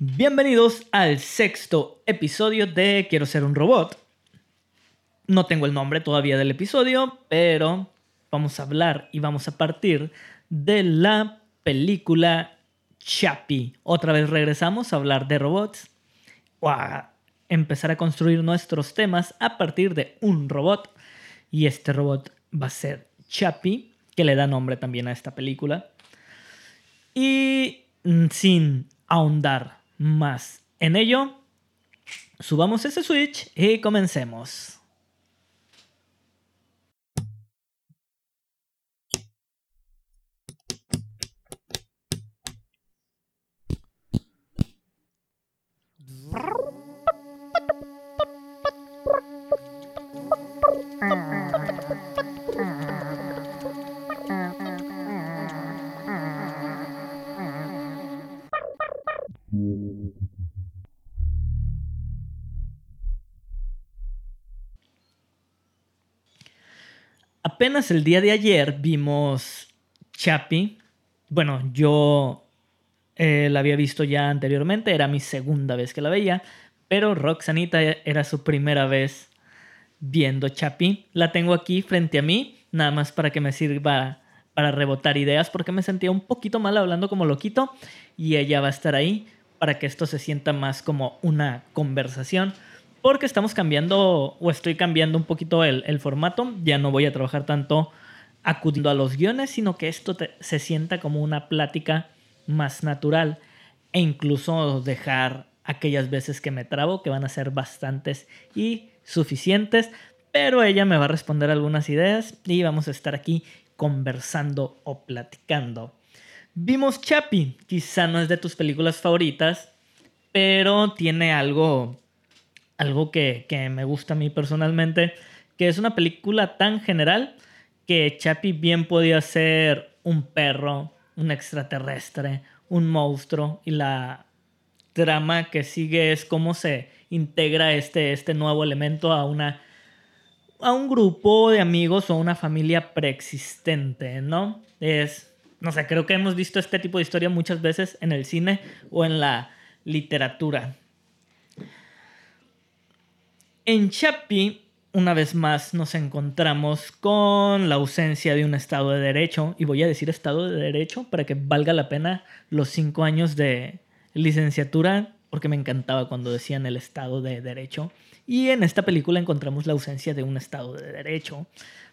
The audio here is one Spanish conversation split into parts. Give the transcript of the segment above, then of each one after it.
Bienvenidos al sexto episodio de Quiero ser un robot. No tengo el nombre todavía del episodio, pero vamos a hablar y vamos a partir de la película Chappie. Otra vez regresamos a hablar de robots o a empezar a construir nuestros temas a partir de un robot. Y este robot va a ser Chappie, que le da nombre también a esta película. Y mm, sin ahondar más en ello, subamos ese switch y comencemos. El día de ayer vimos Chappie. Bueno, yo eh, la había visto ya anteriormente, era mi segunda vez que la veía, pero Roxanita era su primera vez viendo Chappie. La tengo aquí frente a mí, nada más para que me sirva para rebotar ideas, porque me sentía un poquito mal hablando como loquito y ella va a estar ahí para que esto se sienta más como una conversación porque estamos cambiando o estoy cambiando un poquito el, formato. Ya no voy a trabajar tanto acudiendo a los guiones, sino que esto se sienta como una plática más natural e incluso dejar aquellas veces que me trabo, que van a ser bastantes y suficientes, pero ella me va a responder algunas ideas y vamos a estar aquí conversando o platicando. Vimos Chappie, quizá no es de tus películas favoritas, pero tiene algo algo que, me gusta a mí personalmente, que es una película tan general que Chappie bien podía ser un perro, un extraterrestre, un monstruo y la trama que sigue es cómo se integra este, este nuevo elemento a una a un grupo de amigos o una familia preexistente, ¿no? Es, no sé, creo que hemos visto este tipo de historia muchas veces en el cine o en la literatura. En Chapi, una vez más, nos encontramos con la ausencia de un Estado de Derecho, y voy a decir Estado de Derecho para que valga la pena los cinco años de licenciatura, porque me encantaba cuando decían el Estado de Derecho. Y en esta película encontramos la ausencia de un Estado de Derecho.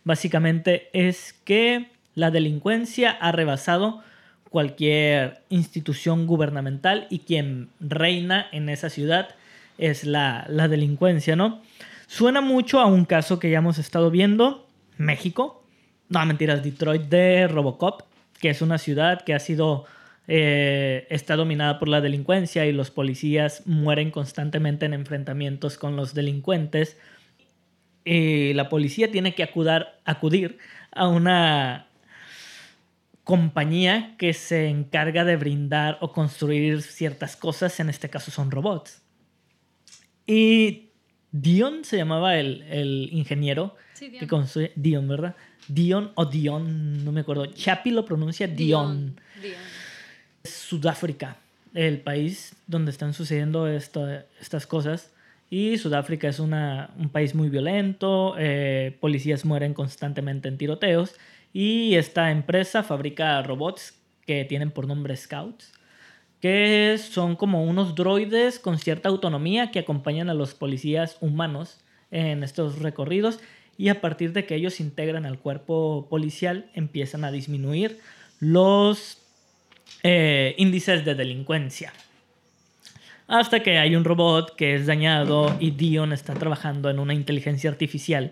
Básicamente es que la delincuencia ha rebasado cualquier institución gubernamental y quien reina en esa ciudad es la, delincuencia, ¿no? Suena mucho a un caso que ya hemos estado viendo, México, no mentiras, Detroit de Robocop, que es una ciudad que ha sido, eh, está dominada por la delincuencia y los policías mueren constantemente en enfrentamientos con los delincuentes. Y la policía tiene que acudir a una compañía que se encarga de brindar o construir ciertas cosas, en este caso son robots. Y Dion se llamaba el, ingeniero que construye. Dion, ¿verdad? Dion o Dion, no me acuerdo. Chapi lo pronuncia Dion. Sudáfrica, el país donde están sucediendo estas cosas. Y Sudáfrica es una, un país muy violento, eh, policías mueren constantemente en tiroteos. Y esta empresa fabrica robots que tienen por nombre Scouts que son como unos droides con cierta autonomía que acompañan a los policías humanos en estos recorridos y a partir de que ellos integran al cuerpo policial empiezan a disminuir los eh, índices de delincuencia. Hasta que hay un robot que es dañado y Dion está trabajando en una inteligencia artificial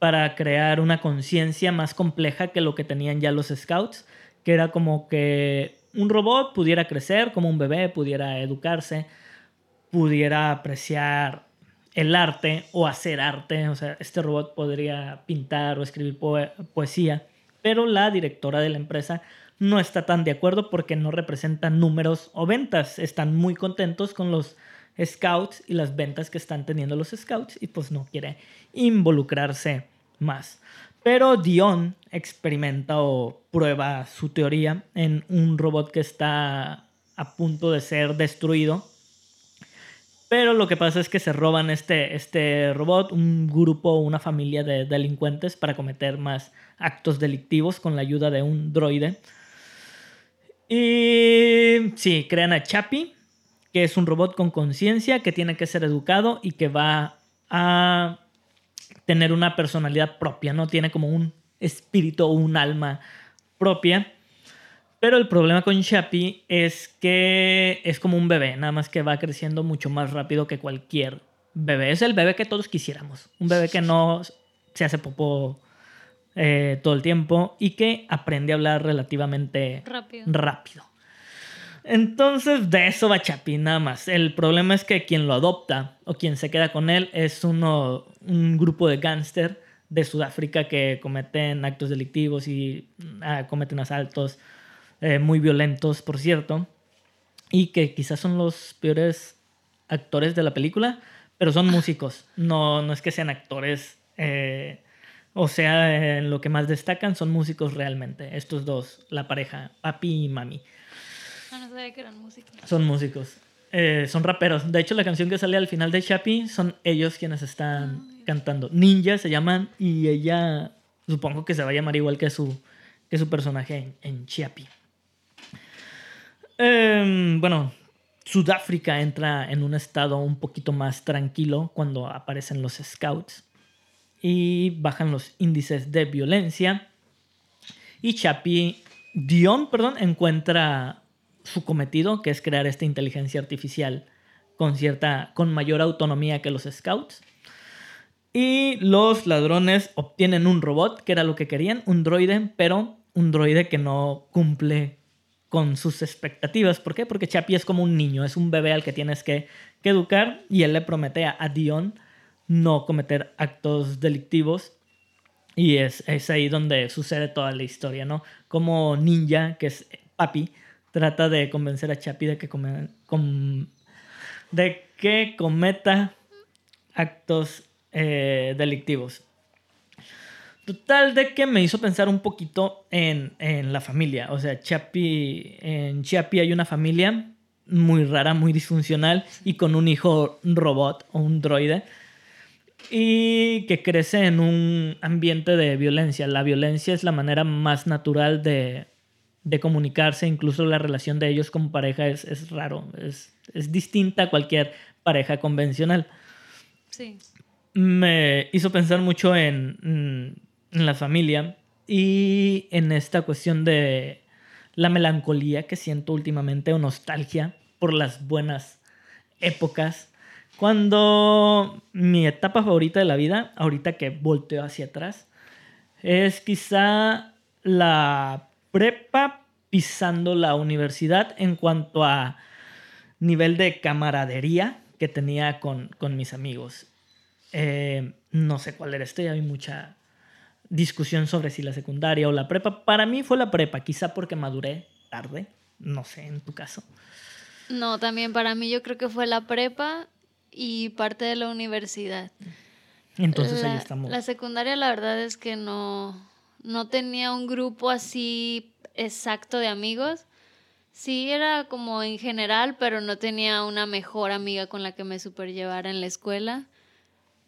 para crear una conciencia más compleja que lo que tenían ya los scouts, que era como que un robot pudiera crecer como un bebé, pudiera educarse, pudiera apreciar el arte o hacer arte. O sea, este robot podría pintar o escribir poesía, pero la directora de la empresa no está tan de acuerdo porque no representa números o ventas. Están muy contentos con los scouts y las ventas que están teniendo los scouts y pues no quiere involucrarse más. Pero Dion experimenta o prueba su teoría en un robot que está a punto de ser destruido. Pero lo que pasa es que se roban este, este robot, un grupo, una familia de delincuentes para cometer más actos delictivos con la ayuda de un droide. Y sí, crean a Chappie, que es un robot con conciencia que tiene que ser educado y que va a tener una personalidad propia, ¿no? Tiene como un espíritu o un alma propia. Pero el problema con Chappie es que es como un bebé, nada más que va creciendo mucho más rápido que cualquier bebé. Es el bebé que todos quisiéramos. Un bebé que no se hace popó eh, todo el tiempo y que aprende a hablar relativamente Rápido. rápido. Entonces, de eso va Chapi, nada más. El problema es que quien lo adopta o quien se queda con él es uno, un grupo de gángster de Sudáfrica que cometen actos delictivos y ah, cometen asaltos eh, muy violentos, por cierto, y que quizás son los peores actores de la película, pero son músicos, no, no es que sean actores, eh, o sea, en lo que más destacan son músicos realmente, estos dos, la pareja, papi y mami. No sabía que eran músicos. Son músicos. Eh, son raperos. De hecho, la canción que sale al final de Chappie son ellos quienes están cantando. Ninja se llaman y ella supongo que se va a llamar igual que su, que su personaje en, en Chappie. Em, bueno, Sudáfrica entra en un estado un poquito más tranquilo cuando aparecen los scouts y bajan los índices de violencia. Y Chappie, Dion, perdón, encuentra su cometido, que es crear esta inteligencia artificial con cierta, con mayor autonomía que los scouts. Y los ladrones obtienen un robot, que era lo que querían, un droide, pero un droide que no cumple con sus expectativas. ¿Por qué? Porque Chappie es como un niño, es un bebé al que tienes que, que educar y él le promete a, a Dion no cometer actos delictivos. Y es, es ahí donde sucede toda la historia, ¿no? Como Ninja, que es papi, trata de convencer a Chappie de que, cometa actos eh, delictivos. Total de que me hizo pensar un poquito en, en la familia. O sea, Chappie, en Chappie hay una familia muy rara, muy disfuncional y con un hijo robot o un droide y que crece en un ambiente de violencia. La violencia es la manera más natural de, de comunicarse, incluso la relación de ellos como pareja es, es raro, es, es distinta a cualquier pareja convencional. Sí. Me hizo pensar mucho en, mm, en la familia y en esta cuestión de la melancolía que siento últimamente o nostalgia por las buenas épocas. Cuando mi etapa favorita de la vida, ahorita que volteo hacia atrás, es quizá la prepa pisando la universidad en cuanto a nivel de camaradería que tenía con, con mis amigos. Eh, no sé cuál era esto, ya hay mucha discusión sobre si la secundaria o la prepa. Para mí fue la prepa, quizá porque maduré tarde, no sé, en tu caso. No, también para mí yo creo que fue la prepa y parte de la universidad. Entonces ahí la, estamos. La secundaria la verdad es que no, no tenía un grupo así exacto de amigos. Sí, era como en general, pero no tenía una mejor amiga con la que me superllevara en la escuela.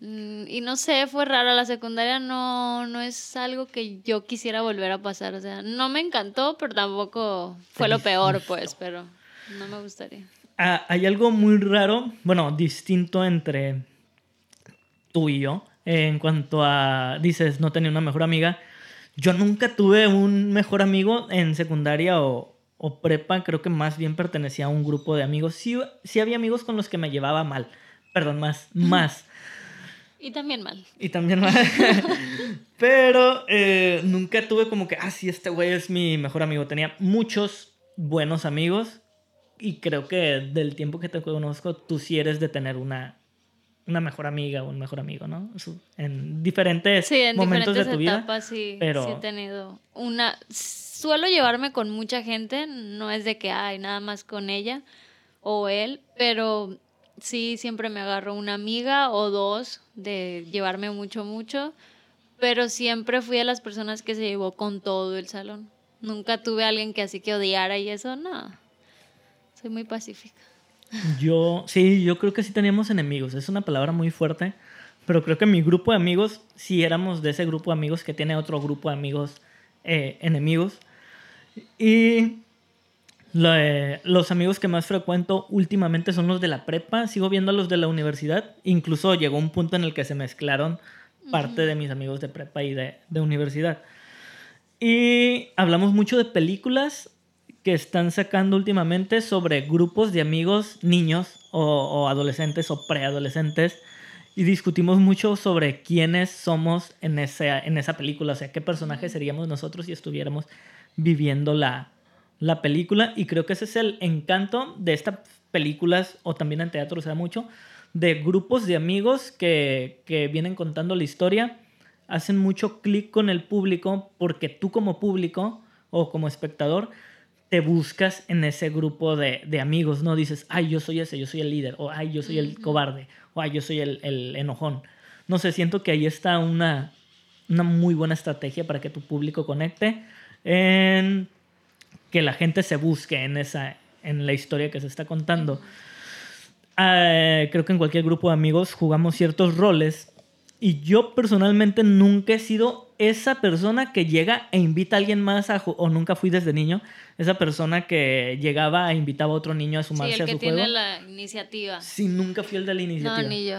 Mm, Y no sé, fue raro. La secundaria no, no es algo que yo quisiera volver a pasar. O sea, no me encantó, pero tampoco fue lo peor, pues, pero no me gustaría. Ah, hay algo muy raro, bueno, distinto entre tú y yo, en cuanto a, dices, no tenía una mejor amiga. Yo nunca tuve un mejor amigo en secundaria o, o prepa, creo que más bien pertenecía a un grupo de amigos. Sí, sí había amigos con los que me llevaba mal, perdón, más, más. Y también mal. Y también mal. Pero eh, nunca tuve como que, ah, sí, este güey es mi mejor amigo. Tenía muchos buenos amigos y creo que del tiempo que te conozco, tú sí eres de tener una, una mejor amiga o un mejor amigo, ¿no? En diferentes Sí, en momentos diferentes de tu vida. etapas sí, pero- sí he tenido una... Suelo llevarme con mucha gente, no es de que hay nada más con ella o él, pero sí siempre me agarro una amiga o dos de llevarme mucho, mucho, pero siempre fui de las personas que se llevó con todo el salón. Nunca tuve a alguien que así que odiara y eso, no. Soy muy pacífica. Yo, sí, yo creo que sí teníamos enemigos. Es una palabra muy fuerte, pero creo que mi grupo de amigos, sí éramos de ese grupo de amigos que tiene otro grupo de amigos eh, enemigos. Y los amigos que más frecuento últimamente son los de la prepa. Sigo viendo a los de la universidad. Incluso llegó un punto en el que se mezclaron parte de mis amigos de prepa y de, de universidad. Y hablamos mucho de películas que están sacando últimamente sobre grupos de amigos niños o, adolescentes o preadolescentes y discutimos mucho sobre quiénes somos en esa, en esa película, o sea, qué personaje seríamos nosotros si estuviéramos viviendo la, la película. Y creo que ese es el encanto de estas películas o también en teatro se da mucho de grupos de amigos que, que vienen contando la historia hacen mucho clic con el público porque tú como público o como espectador te buscas en ese grupo de, de, amigos, ¿no? Dices, ay, yo soy ese, yo soy el líder, o ay, yo soy el cobarde, o ay, yo soy el, el, enojón. No sé, siento que ahí está una, una muy buena estrategia para que tu público conecte, en que la gente se busque en, esa, en la historia que se está contando. Ah, creo que en cualquier grupo de amigos jugamos ciertos roles y yo personalmente nunca he sido esa persona que llega e invita a alguien más a o nunca fui desde niño, esa persona que llegaba e invitaba a otro niño a sumarse sí, el a que su tiene juego. la iniciativa. Sí, nunca fui el de la iniciativa. No, ni yo.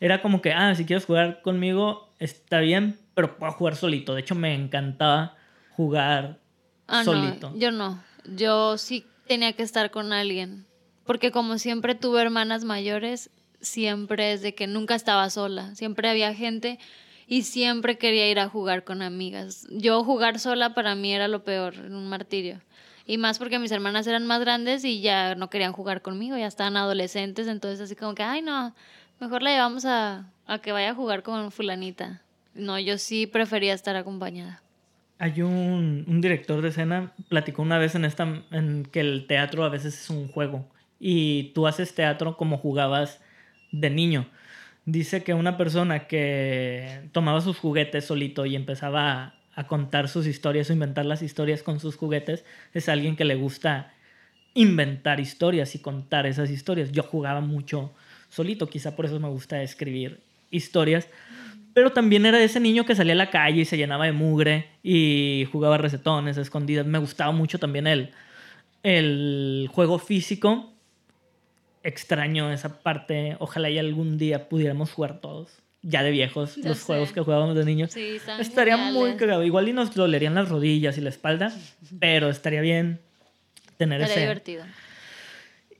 Era como que, ah, si quieres jugar conmigo, está bien, pero puedo jugar solito. De hecho, me encantaba jugar ah, solito. No, yo no. Yo sí tenía que estar con alguien. Porque como siempre tuve hermanas mayores, siempre es de que nunca estaba sola, siempre había gente y siempre quería ir a jugar con amigas. Yo jugar sola para mí era lo peor, un martirio. Y más porque mis hermanas eran más grandes y ya no querían jugar conmigo, ya estaban adolescentes, entonces así como que, ay no, mejor la llevamos a, a que vaya a jugar con fulanita. No, yo sí prefería estar acompañada. Hay un, un director de escena, platicó una vez en, esta, en que el teatro a veces es un juego y tú haces teatro como jugabas de niño. Dice que una persona que tomaba sus juguetes solito y empezaba a, contar sus historias o inventar las historias con sus juguetes es alguien que le gusta inventar historias y contar esas historias. Yo jugaba mucho solito, quizá por eso me gusta escribir historias, pero también era ese niño que salía a la calle y se llenaba de mugre y jugaba recetones, escondidas. Me gustaba mucho también el, el juego físico extraño esa parte. Ojalá y algún día pudiéramos jugar todos. Ya de viejos, los juegos que jugábamos de niños. estaría muy cagado. Igual y nos dolerían las rodillas y la espalda, pero estaría bien tener estaría divertido.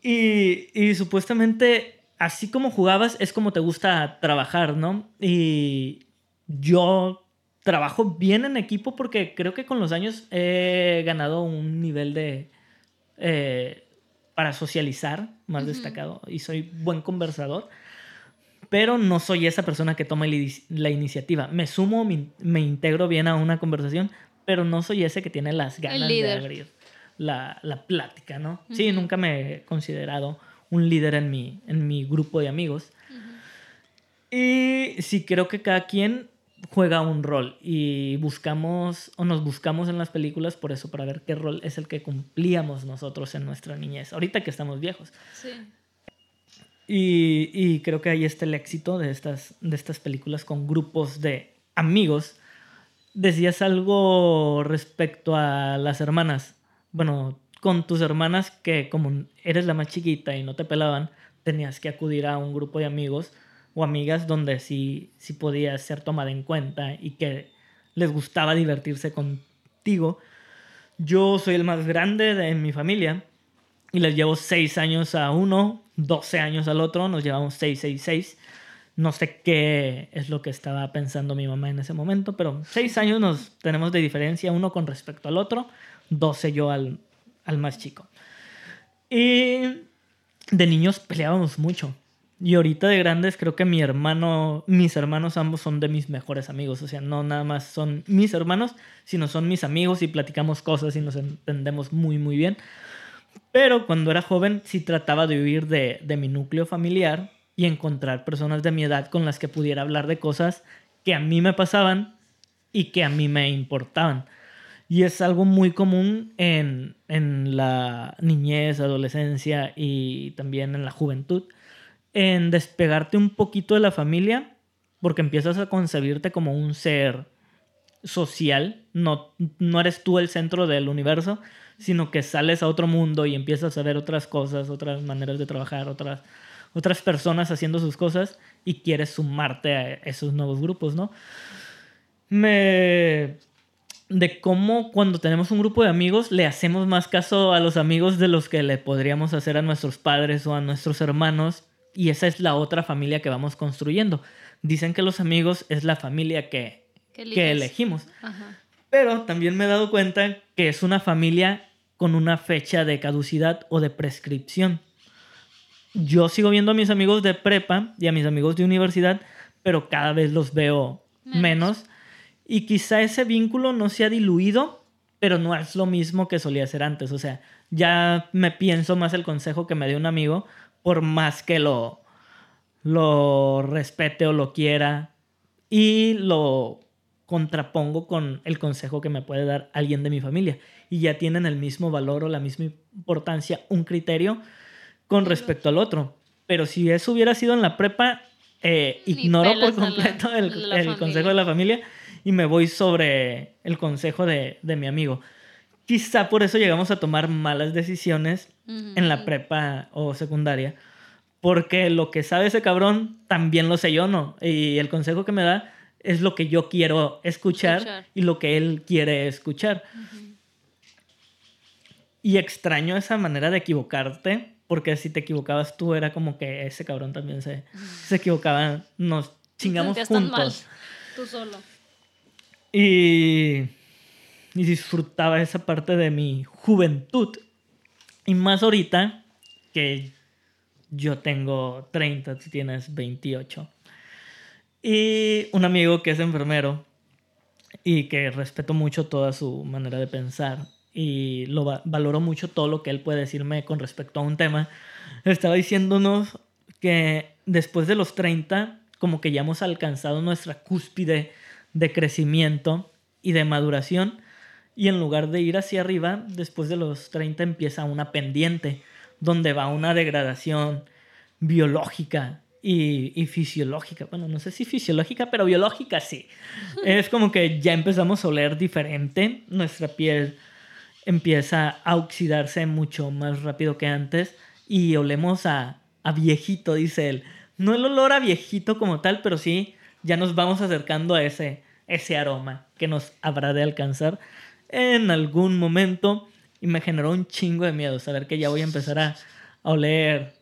Y, y supuestamente, así como jugabas, es como te gusta trabajar, ¿no? Y yo trabajo bien en equipo porque creo que con los años he ganado un nivel de... Eh, para socializar más destacado y soy buen conversador, pero no soy esa persona que toma la iniciativa. Me sumo, me, integro bien a una conversación, pero no soy ese que tiene las ganas de abrir la, la plática, ¿no? Sí, nunca me he considerado un líder en mi, en mi grupo de amigos. Y sí creo que cada quien juega un rol y buscamos o nos buscamos en las películas por eso, para ver qué rol es el que cumplíamos nosotros en nuestra niñez, ahorita que estamos viejos. Sí. Y, y, creo que ahí está el éxito de estas, de estas películas con grupos de amigos. Decías algo respecto a las hermanas. Bueno, con tus hermanas que como eres la más chiquita y no te pelaban, tenías que acudir a un grupo de amigos o amigas donde sí, sí podía ser tomada en cuenta y que les gustaba divertirse contigo. Yo soy el más grande de mi familia y les llevo 6 años a uno, 12 años al otro, nos llevamos 6, 6, 6. No sé qué es lo que estaba pensando mi mamá en ese momento, pero 6 años nos tenemos de diferencia uno con respecto al otro, 12 yo al, al más chico. Y de niños peleábamos mucho. Y ahorita de grandes creo que mi hermano, mis hermanos ambos son de mis mejores amigos. O sea, no nada más son mis hermanos, sino son mis amigos y platicamos cosas y nos entendemos muy, muy bien. Pero cuando era joven sí trataba de huir de, de mi núcleo familiar y encontrar personas de mi edad con las que pudiera hablar de cosas que a mí me pasaban y que a mí me importaban. Y es algo muy común en, en la niñez, adolescencia y también en la juventud, en despegarte un poquito de la familia porque empiezas a concebirte como un ser social, no, no eres tú el centro del universo, sino que sales a otro mundo y empiezas a ver otras cosas, otras maneras de trabajar, otras, otras personas haciendo sus cosas y quieres sumarte a esos nuevos grupos, ¿no? Me... de cómo cuando tenemos un grupo de amigos le hacemos más caso a los amigos de los que le podríamos hacer a nuestros padres o a nuestros hermanos y esa es la otra familia que vamos construyendo. Dicen que los amigos es la familia que, que, elegimos. Pero también me he dado cuenta que es una familia con una fecha de caducidad o de prescripción. Yo sigo viendo a mis amigos de prepa y a mis amigos de universidad, pero cada vez los veo menos. Y quizá ese vínculo no se ha diluido, pero no es lo mismo que solía ser antes. O sea, ya me pienso más el consejo que me dio un amigo, por más que lo, lo respete o lo quiera. Y lo contrapongo con el consejo que me puede dar alguien de mi familia. Y ya tienen el mismo valor o la misma importancia, un criterio con respecto al otro. Pero si eso hubiera sido en la prepa, eh, ignoro por completo el, consejo de la familia y me voy sobre el consejo de, de, mi amigo. Quizá por eso llegamos a tomar malas decisiones en la prepa o secundaria, porque lo que sabe ese cabrón también lo sé yo, ¿no? Y el consejo que me da es lo que yo quiero escuchar, y lo que él quiere escuchar. Y extraño esa manera de equivocarte, porque si te equivocabas tú era como que ese cabrón también se, se equivocaba, nos chingamos juntos. tú solo. Y, y disfrutaba esa parte de mi juventud. Y más ahorita que yo tengo 30, tú tienes 28. Y un amigo que es enfermero y que respeto mucho toda su manera de pensar y lo valoro mucho todo lo que él puede decirme con respecto a un tema, estaba diciéndonos que después de los 30 como que ya hemos alcanzado nuestra cúspide de crecimiento y de maduración y en lugar de ir hacia arriba, después de los 30 empieza una pendiente donde va una degradación biológica y, fisiológica. Bueno, no sé si fisiológica, pero biológica sí. es como que ya empezamos a oler diferente. Nuestra piel empieza a oxidarse mucho más rápido que antes y olemos a, a viejito, dice él. No el olor a viejito como tal, pero sí ya nos vamos acercando a ese, ese aroma que nos habrá de alcanzar en algún momento. Y me generó un chingo de miedo saber que ya voy a empezar a, a oler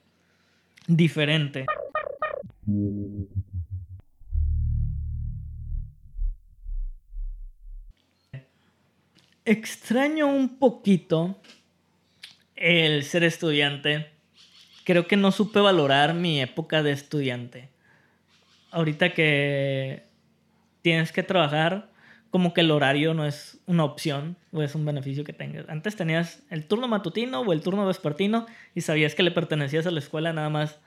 diferente. Extraño un poquito el ser estudiante. Creo que no supe valorar mi época de estudiante. Ahorita que tienes que trabajar, como que el horario no es una opción o es un beneficio que tengas. Antes tenías el turno matutino o el turno vespertino y sabías que le pertenecías a la escuela nada más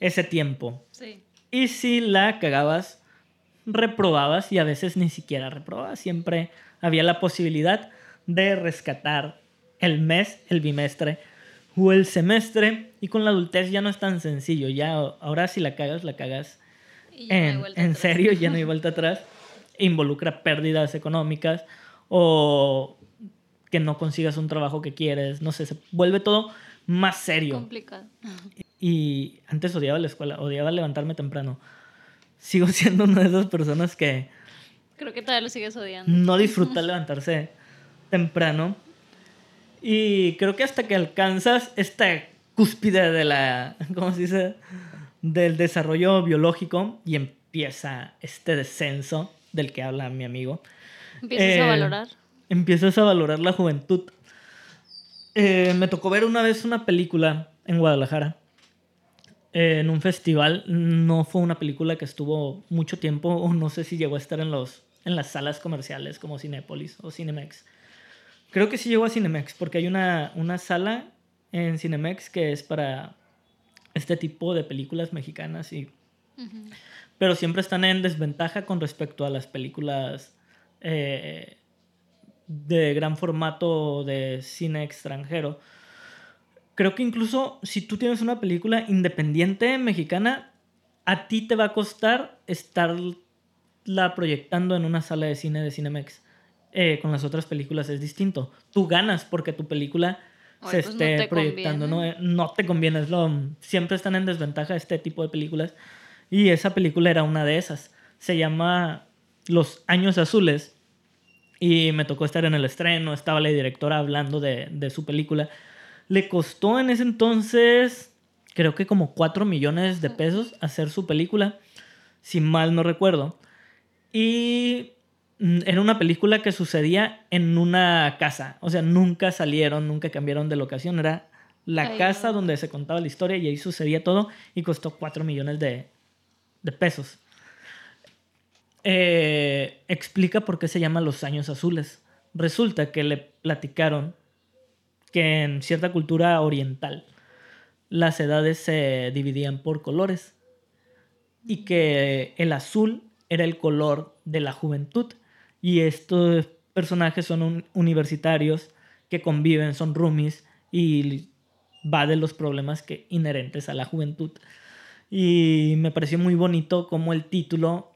ese tiempo. Sí. Y si la cagabas, reprobabas y a veces ni siquiera reprobabas. Siempre había la posibilidad de rescatar el mes, el bimestre o el semestre. Y con la adultez ya no es tan sencillo. Ya ahora si la cagas, la cagas en, en serio, ya no hay vuelta atrás. Involucra pérdidas económicas o que no consigas un trabajo que quieres. No sé, se vuelve todo más serio. Complicado. Y antes odiaba la escuela, odiaba levantarme temprano. Sigo siendo una de esas personas que... Creo que todavía lo sigues odiando. No disfruta levantarse temprano. Y creo que hasta que alcanzas esta cúspide de la... ¿Cómo se dice? Del desarrollo biológico y empieza este descenso del que habla mi amigo. Empiezas a eh, valorar. Empiezas a valorar la juventud. Eh, me tocó ver una vez una película en Guadalajara en un festival. No fue una película que estuvo mucho tiempo, o no sé si llegó a estar en, los, en las salas comerciales como Cinépolis o Cinemex. Creo que sí llegó a Cinemex, porque hay una, una sala en Cinemex que es para este tipo de películas mexicanas y... Pero siempre están en desventaja con respecto a las películas eh, de gran formato de cine extranjero. Creo que incluso si tú tienes una película independiente mexicana, a ti te va a costar estarla proyectando en una sala de cine de Cinemex. Eh, con las otras películas es distinto. Tú ganas porque tu película se pues, esté proyectando, ¿no? no te conviene. lo, siempre están en desventaja este tipo de películas. Y esa película era una de esas. Se llama Los Años Azules y me tocó estar en el estreno, estaba la directora hablando de, de su película. Le costó en ese entonces, creo que como 4 millones de pesos hacer su película, si mal no recuerdo. Y mm, era una película que sucedía en una casa, o sea, nunca salieron, nunca cambiaron de locación, era la casa donde se contaba la historia y ahí sucedía todo y costó 4 millones de, de pesos. Eh, explica por qué se llama los años azules. Resulta que le platicaron que en cierta cultura oriental las edades se dividían por colores y que el azul era el color de la juventud y estos personajes son universitarios que conviven, son roomies y va de los problemas que inherentes a la juventud. Y me pareció muy bonito como el título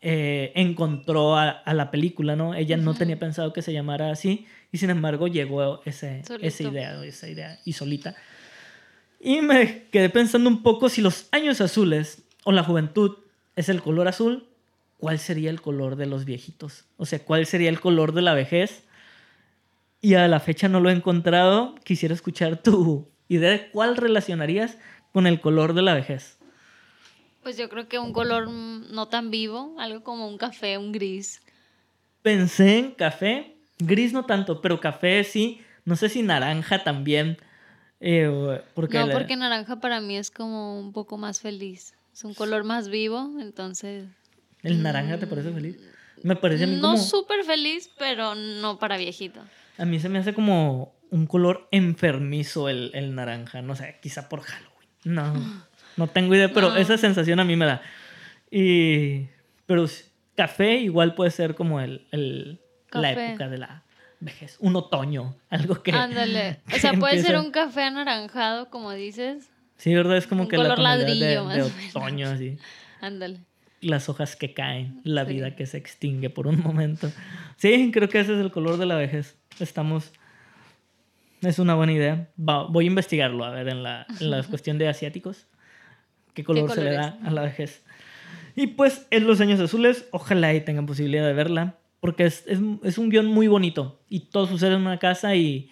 eh, encontró a, la película, ¿no? Ella no tenía pensado que se llamara así y sin embargo llegó ese, esa idea, esa idea y solita. Y me quedé pensando un poco si los años azules o la juventud es el color azul, ¿cuál sería el color de los viejitos? O sea, ¿cuál sería el color de la vejez? Y a la fecha no lo he encontrado. Quisiera escuchar tu idea de cuál relacionarías con el color de la vejez. Pues yo creo que un color no tan vivo, algo como un café, un gris. Pensé en café, gris no tanto, pero café sí, no sé si naranja también. Eh, porque no, porque naranja para mí es como un poco más feliz. Es un color más vivo, entonces... ¿El naranja te parece feliz? Me parece a mí no súper feliz, pero no para viejito. A mí se me hace como un color enfermizo el, el naranja, no sé, quizá por Halloween. No. No tengo idea, pero esa sensación a mí me da. Y, pero café igual puede ser como el, el la época de la vejez. Un otoño, algo que... Ándale. O sea, puede ser un café anaranjado, como dices. Sí, ¿verdad? Es como que color la ladrillo, de, de otoño, así. Ándale. Las hojas que caen, la vida que se extingue por un momento. Sí, creo que ese es el color de la vejez. Estamos... Es una buena idea. voy a investigarlo, a ver, en la, en la cuestión de asiáticos qué color se le da a la vejez. Y pues en Los Años Azules, ojalá y tengan posibilidad de verla, porque es, un guion muy bonito y todo sucede en una casa y,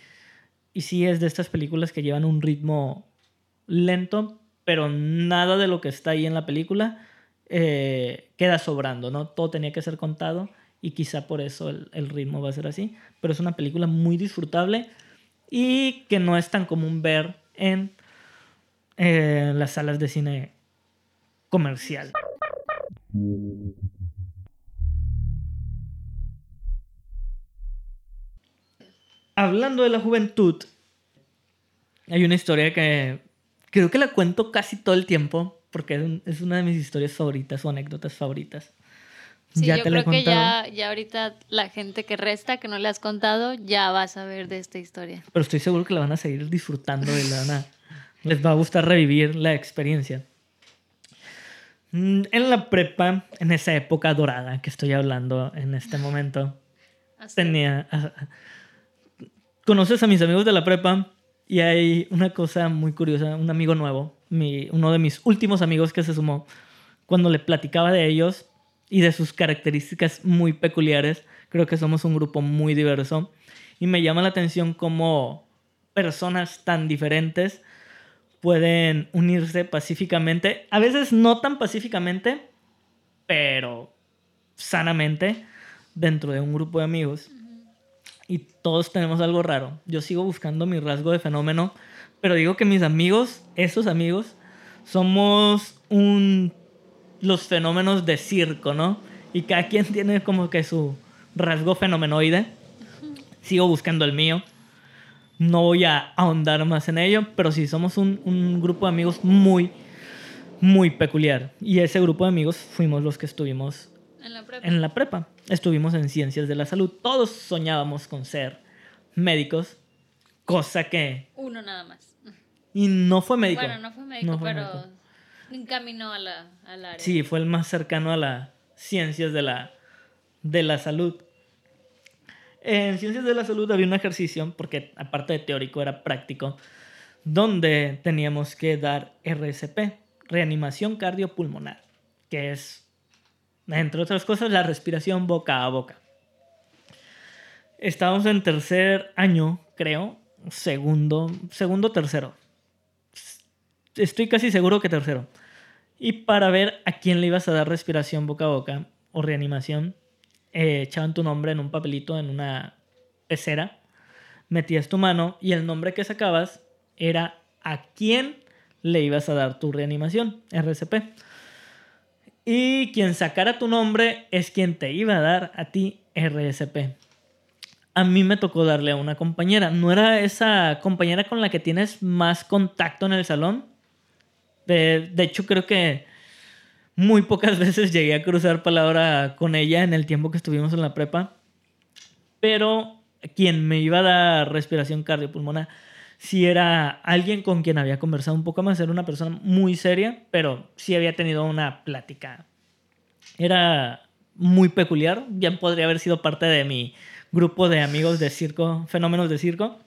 y sí es de estas películas que llevan un ritmo lento, pero nada de lo que está ahí en la película eh, queda sobrando, ¿no? Todo tenía que ser contado y quizá por eso el, ritmo va a ser así, pero es una película muy disfrutable y que no es tan común ver en eh, las salas de cine comercial. Hablando de la juventud, hay una historia que creo que la cuento casi todo el tiempo porque es una de mis historias favoritas o anécdotas favoritas. Sí, ya yo creo que ya, ya ahorita la gente que resta, que no le has contado, ya va a saber de esta historia. Pero estoy seguro que la van a seguir disfrutando y la les va a gustar revivir la experiencia. Mm, en la prepa, en esa época dorada que estoy hablando en este momento, tenía... Conoces a mis amigos de la prepa y hay una cosa muy curiosa, un amigo nuevo, mi, uno de mis últimos amigos que se sumó, cuando le platicaba de ellos y de sus características muy peculiares, creo que somos un grupo muy diverso y me llama la atención cómo personas tan diferentes pueden unirse pacíficamente, a veces no tan pacíficamente, pero sanamente dentro de un grupo de amigos. Y todos tenemos algo raro. Yo sigo buscando mi rasgo de fenómeno, pero digo que mis amigos, esos amigos, somos un los fenómenos de circo, ¿no? Y cada quien tiene como que su rasgo fenomenoide. Sigo buscando el mío. No voy a ahondar más en ello, pero sí somos un, grupo de amigos muy, muy peculiar. Y ese grupo de amigos fuimos los que estuvimos En la prepa. en la prepa. Estuvimos en ciencias de la salud. Todos soñábamos con ser médicos, cosa que... Uno nada más. Y no fue médico. Bueno, no fue médico, No fue pero médico. encaminó a la, al área. Sí, fue el más cercano a las ciencias de la, de la salud. En ciencias de la salud había un ejercicio, porque aparte de teórico era práctico, donde teníamos que dar RCP, reanimación cardiopulmonar, que es, entre otras cosas, la respiración boca a boca. Estábamos en tercer año, creo, segundo, segundo, tercero. Estoy casi seguro que tercero. Y para ver a quién le ibas a dar respiración boca a boca o reanimación, eh, echaban tu nombre en un papelito, en una pecera, metías tu mano y el nombre que sacabas era a quién le ibas a dar tu reanimación, RCP. Y quien sacara tu nombre es quien te iba a dar a ti RSP. A mí me tocó darle a una compañera. No era esa compañera con la que tienes más contacto en el salón. De, de hecho, creo que muy pocas veces llegué a cruzar palabra con ella en el tiempo que estuvimos en la prepa. Pero quien me iba a dar respiración cardiopulmonar, si era alguien con quien había conversado un poco más, era una persona muy seria, pero sí había tenido una plática. Era muy peculiar, ya podría haber sido parte de mi grupo de amigos de circo, fenómenos de circo,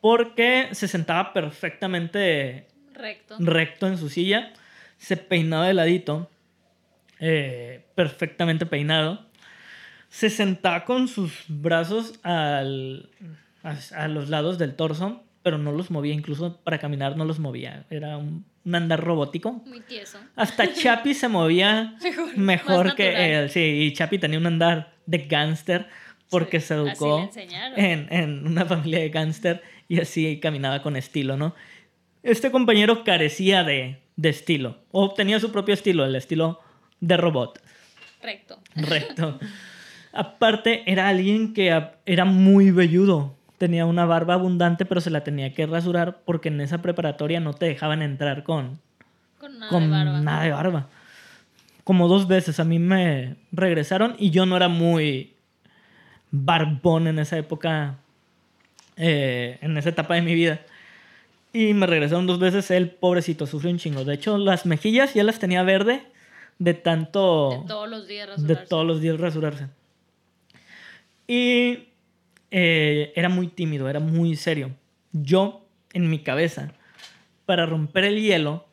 porque se sentaba perfectamente Recto. recto en su silla, se peinaba de ladito, eh, perfectamente peinado, se sentaba con sus brazos al, a, a los lados del torso, pero no los movía, incluso para caminar no los movía, era un, un andar robótico. Muy tieso. Hasta Chapi se movía Mejor. que natural. él, sí, y Chapi tenía un andar de gángster porque Sí, se educó en, en una familia de gángster y así caminaba con estilo, ¿no? Este compañero carecía de, de estilo, o tenía su propio estilo, el estilo de robot, Recto. recto. Aparte, era alguien que era muy velludo, tenía una barba abundante, pero se la tenía que rasurar porque en esa preparatoria no te dejaban entrar con, Con nada con de barba. nada de barba. Como dos veces a mí me regresaron y yo no era muy barbón en esa época, eh, en esa etapa de mi vida. Y me regresaron dos veces, el pobrecito sufrió un chingo. De hecho, las mejillas ya las tenía verde de tanto... De todos los días de rasurarse. todos los días rasurarse. Y eh, era muy tímido, era muy serio. Yo, en mi cabeza, para romper el hielo,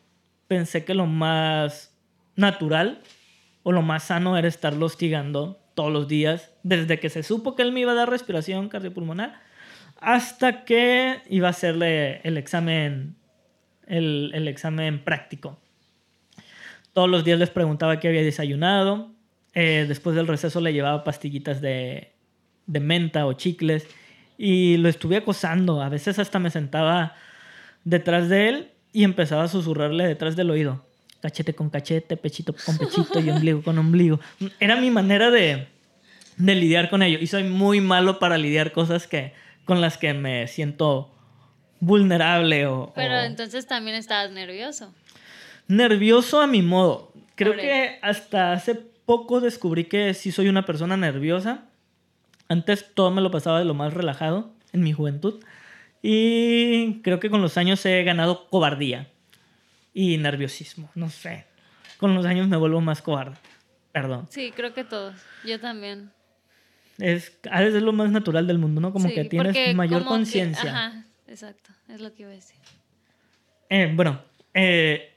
pensé que lo más natural o lo más sano era estarlo hostigando todos los días, desde que se supo que él me iba a dar respiración cardiopulmonar, hasta que iba a hacerle el examen, el, examen práctico. Todos los días les preguntaba qué había desayunado. Eh, después del receso le llevaba pastillitas de, de menta o chicles. Y lo estuve acosando. A veces hasta me sentaba detrás de él y empezaba a susurrarle detrás del oído. Cachete con cachete, pechito con pechito y ombligo con ombligo. Era mi manera de, de lidiar con ello. Y soy muy malo para lidiar cosas que, con las que me siento vulnerable o... Pero o- entonces también estabas nervioso. nervioso a mi modo. Creo que hasta hace poco descubrí que sí soy una persona nerviosa. Antes todo me lo pasaba de lo más relajado en mi juventud. Y creo que con los años he ganado cobardía y nerviosismo. No sé. Con los años me vuelvo más cobarde. Perdón. Sí, creo que todos. Yo también. Es, a veces es lo más natural del mundo, ¿no? Como Sí, que tienes mayor conciencia. Ajá, exacto. Es lo que iba a decir. Eh, bueno, eh,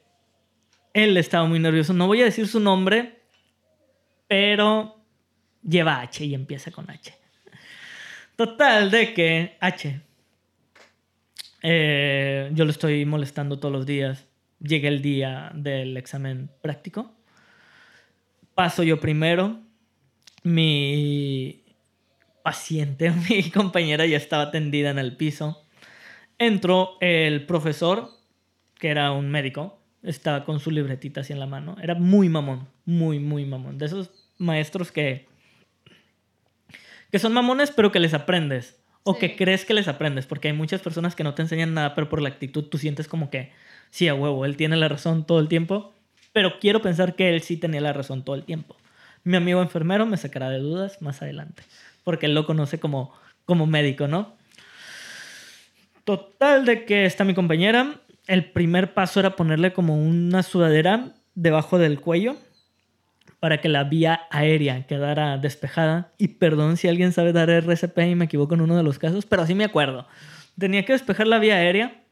él estaba muy nervioso. No voy a decir su nombre, pero lleva H y empieza con H. Total, de que H. eh, yo lo estoy molestando todos los días. Llega el día del examen práctico. Paso yo primero. Mi paciente, mi compañera ya estaba tendida en el piso. Entró el profesor, que era un médico, estaba con su libretita así en la mano. Era muy mamón, muy, muy mamón. De esos maestros que, que son mamones, pero que les aprendes. O Sí. que crees que les aprendes, porque hay muchas personas que no te enseñan nada, pero por la actitud tú sientes como que, sí, a huevo, él tiene la razón todo el tiempo. Pero quiero pensar que él sí tenía la razón todo el tiempo. Mi amigo enfermero me sacará de dudas más adelante, porque él lo conoce como, como médico, ¿no? Total de que está mi compañera. El primer paso era ponerle como una sudadera debajo del cuello para que la vía aérea quedara despejada. Y perdón si alguien sabe dar RCP y me equivoco en uno de los casos, pero así me acuerdo. Tenía que despejar la vía aérea,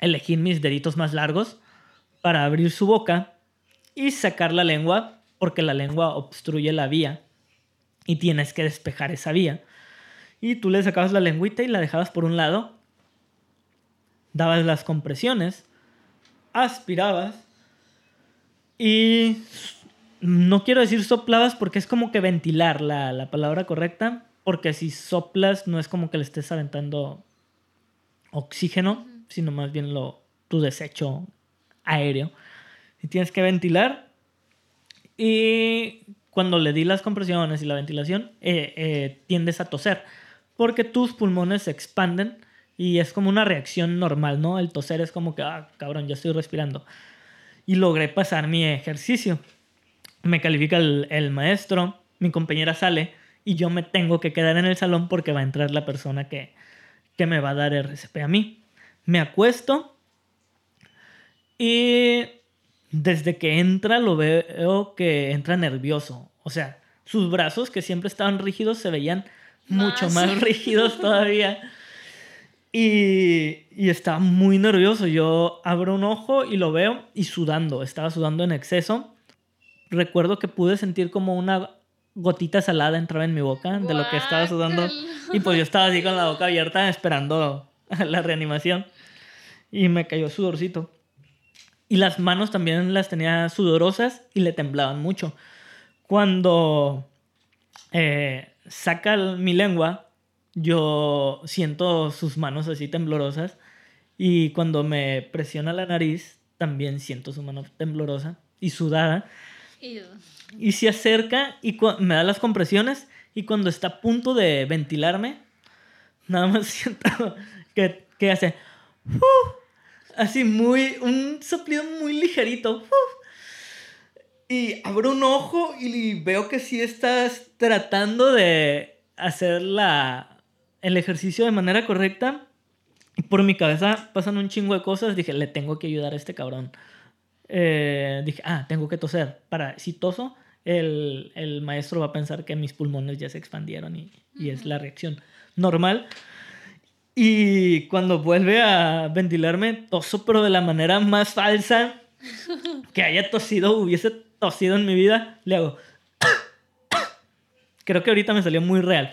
elegir mis deditos más largos para abrir su boca y sacar la lengua, porque la lengua obstruye la vía y tienes que despejar esa vía. Y tú le sacabas la lengüita y la dejabas por un lado, dabas las compresiones, aspirabas y no quiero decir soplabas porque es como que ventilar la, la palabra correcta, porque si soplas no es como que le estés aventando oxígeno, sino más bien lo, tu desecho aéreo. Y tienes que ventilar. Y cuando le di las compresiones y la ventilación, eh, eh, tiendes a toser. Porque tus pulmones se expanden y es como una reacción normal, ¿no? El toser es como que, ah, cabrón, ya estoy respirando. Y logré pasar mi ejercicio. Me califica el, maestro, mi compañera sale y yo me tengo que quedar en el salón porque va a entrar la persona que, que me va a dar RCP a mí. Me acuesto y desde que entra lo veo que entra nervioso. O sea, sus brazos que siempre estaban rígidos se veían mucho más rígidos todavía. Y, y estaba muy nervioso. Yo abro un ojo y lo veo y sudando. Estaba sudando en exceso. Recuerdo que pude sentir como una gotita salada entraba en mi boca de lo que estaba sudando. Y pues yo estaba así con la boca abierta esperando la reanimación. Y me cayó sudorcito. Y las manos también las tenía sudorosas y le temblaban mucho. Cuando eh, saca mi lengua, yo siento sus manos así temblorosas. Y cuando me presiona la nariz, también siento su mano temblorosa y sudada. Y se acerca y me da las compresiones y cuando está a punto de ventilarme, nada más siento que, que hace... así muy... Un soplido muy ligerito. y abro un ojo y veo que sí estás tratando de hacer la, el ejercicio de manera correcta. Y por mi cabeza pasan un chingo de cosas. Dije, le tengo que ayudar a este cabrón. Eh, dije, ah, tengo que toser. Para, si toso, el, el, maestro va a pensar que mis pulmones ya se expandieron y, y es la reacción normal. Y cuando vuelve a ventilarme, toso, pero de la manera más falsa que haya tosido, hubiese tosido en mi vida, le hago. Creo que ahorita me salió muy real.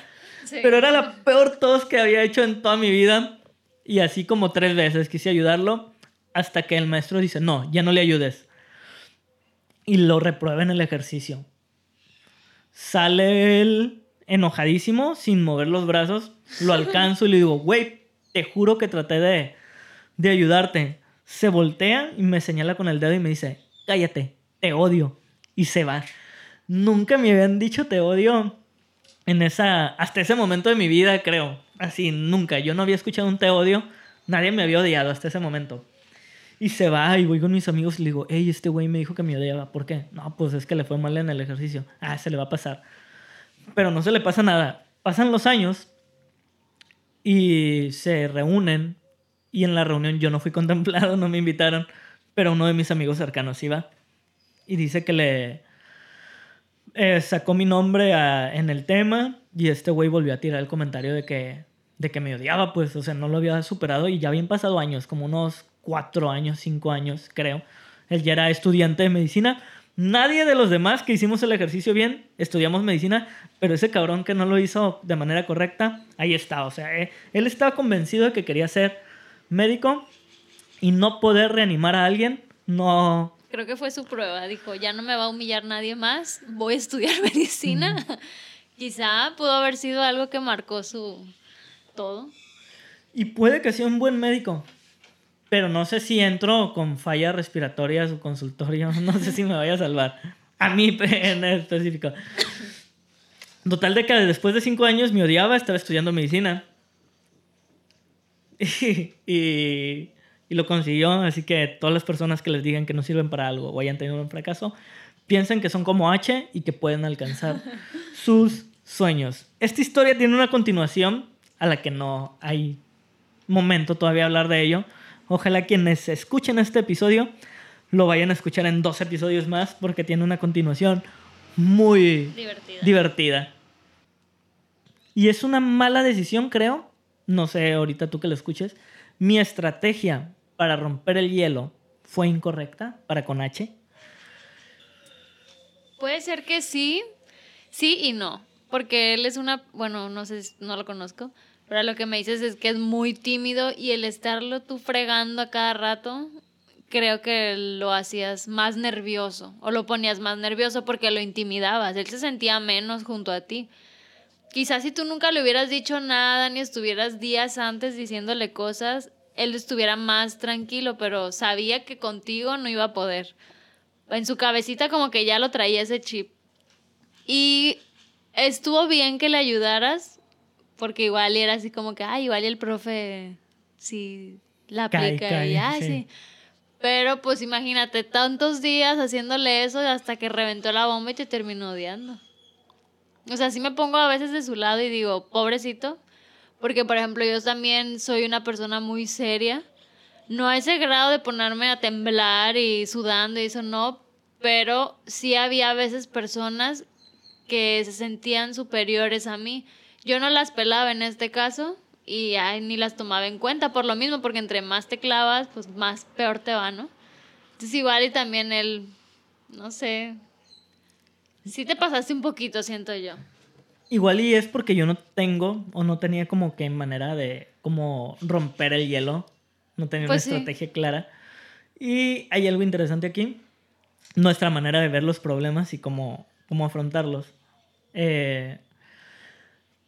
Pero era la peor tos que había hecho en toda mi vida. Y así como tres veces quise ayudarlo hasta que el maestro dice, no, ya no le ayudes. Y lo reprueba en el ejercicio. Sale él enojadísimo, sin mover los brazos. Lo alcanzo y le digo, güey, te juro que traté de, de ayudarte. Se voltea y me señala con el dedo y me dice, cállate, te odio. Y se va. Nunca me habían dicho te odio en esa, hasta ese momento de mi vida, creo. Así, nunca. Yo no había escuchado un te odio. Nadie me había odiado hasta ese momento. Y se va y voy con mis amigos y le digo, hey, este güey me dijo que me odiaba. ¿Por qué? No, pues es que le fue mal en el ejercicio. Ah, se le va a pasar. Pero no se le pasa nada. Pasan los años y se reúnen. Y en la reunión yo no fui contemplado, no me invitaron. Pero uno de mis amigos cercanos iba. Y dice que le eh, sacó mi nombre en el tema. Y este güey volvió a tirar el comentario de que, de que me odiaba, pues, o sea, no lo había superado. Y ya habían pasado años, como unos cuatro años, cinco años, creo. Él ya era estudiante de medicina. Nadie de los demás que hicimos el ejercicio bien estudiamos medicina, pero ese cabrón que no lo hizo de manera correcta, ahí está. O sea, eh, él estaba convencido de que quería ser médico y no poder reanimar a alguien, no. Creo que fue su prueba. Dijo, ya no me va a humillar nadie más, voy a estudiar medicina. Quizá pudo haber sido algo que marcó su todo. Y puede que sea un buen médico, pero no sé si entro con falla respiratoria a su consultorio. No sé si me vaya a salvar. A mí en específico. Total de que después de cinco años me odiaba, estaba estudiando medicina. Y, y, lo consiguió, así que todas las personas que les digan que no sirven para algo o hayan tenido un fracaso, piensen que son como H y que pueden alcanzar sus sueños. Esta historia tiene una continuación a la que no hay momento todavía hablar de ello. Ojalá quienes escuchen este episodio lo vayan a escuchar en dos episodios más porque tiene una continuación muy Divertida. divertida. Y es una mala decisión, creo. No sé, ahorita tú que lo escuches. Mi estrategia para romper el hielo fue incorrecta para con H. Puede ser que sí, sí y no. Porque él es una, bueno, no sé, no lo conozco, pero lo que me dices es que es muy tímido y el estarlo tú fregando a cada rato, creo que lo hacías más nervioso o lo ponías más nervioso porque lo intimidabas. Él se sentía menos junto a ti. Quizás si tú nunca le hubieras dicho nada ni estuvieras días antes diciéndole cosas, él estuviera más tranquilo, pero sabía que contigo no iba a poder. En su cabecita como que ya lo traía ese chip. Y estuvo bien que le ayudaras, porque igual era así como que, ay, igual el profe sí la aplica cae, y ya, sí. sí. Pero pues imagínate, tantos días haciéndole eso hasta que reventó la bomba y te terminó odiando. O sea, sí me pongo a veces de su lado y digo, pobrecito, porque por ejemplo yo también soy una persona muy seria. No a ese grado de ponerme a temblar y sudando y eso no, pero sí había a veces personas que se sentían superiores a mí. Yo no las pelaba en este caso y ay, ni las tomaba en cuenta por lo mismo, porque entre más te clavas, pues más peor te va, ¿no? Entonces igual y también él, no sé, sí te pasaste un poquito, siento yo. Igual y es porque yo no tengo o no tenía como que manera de como romper el hielo. No tenía Pues sí. una estrategia clara. Y hay algo interesante aquí. Nuestra manera de ver los problemas y cómo, cómo afrontarlos. Eh,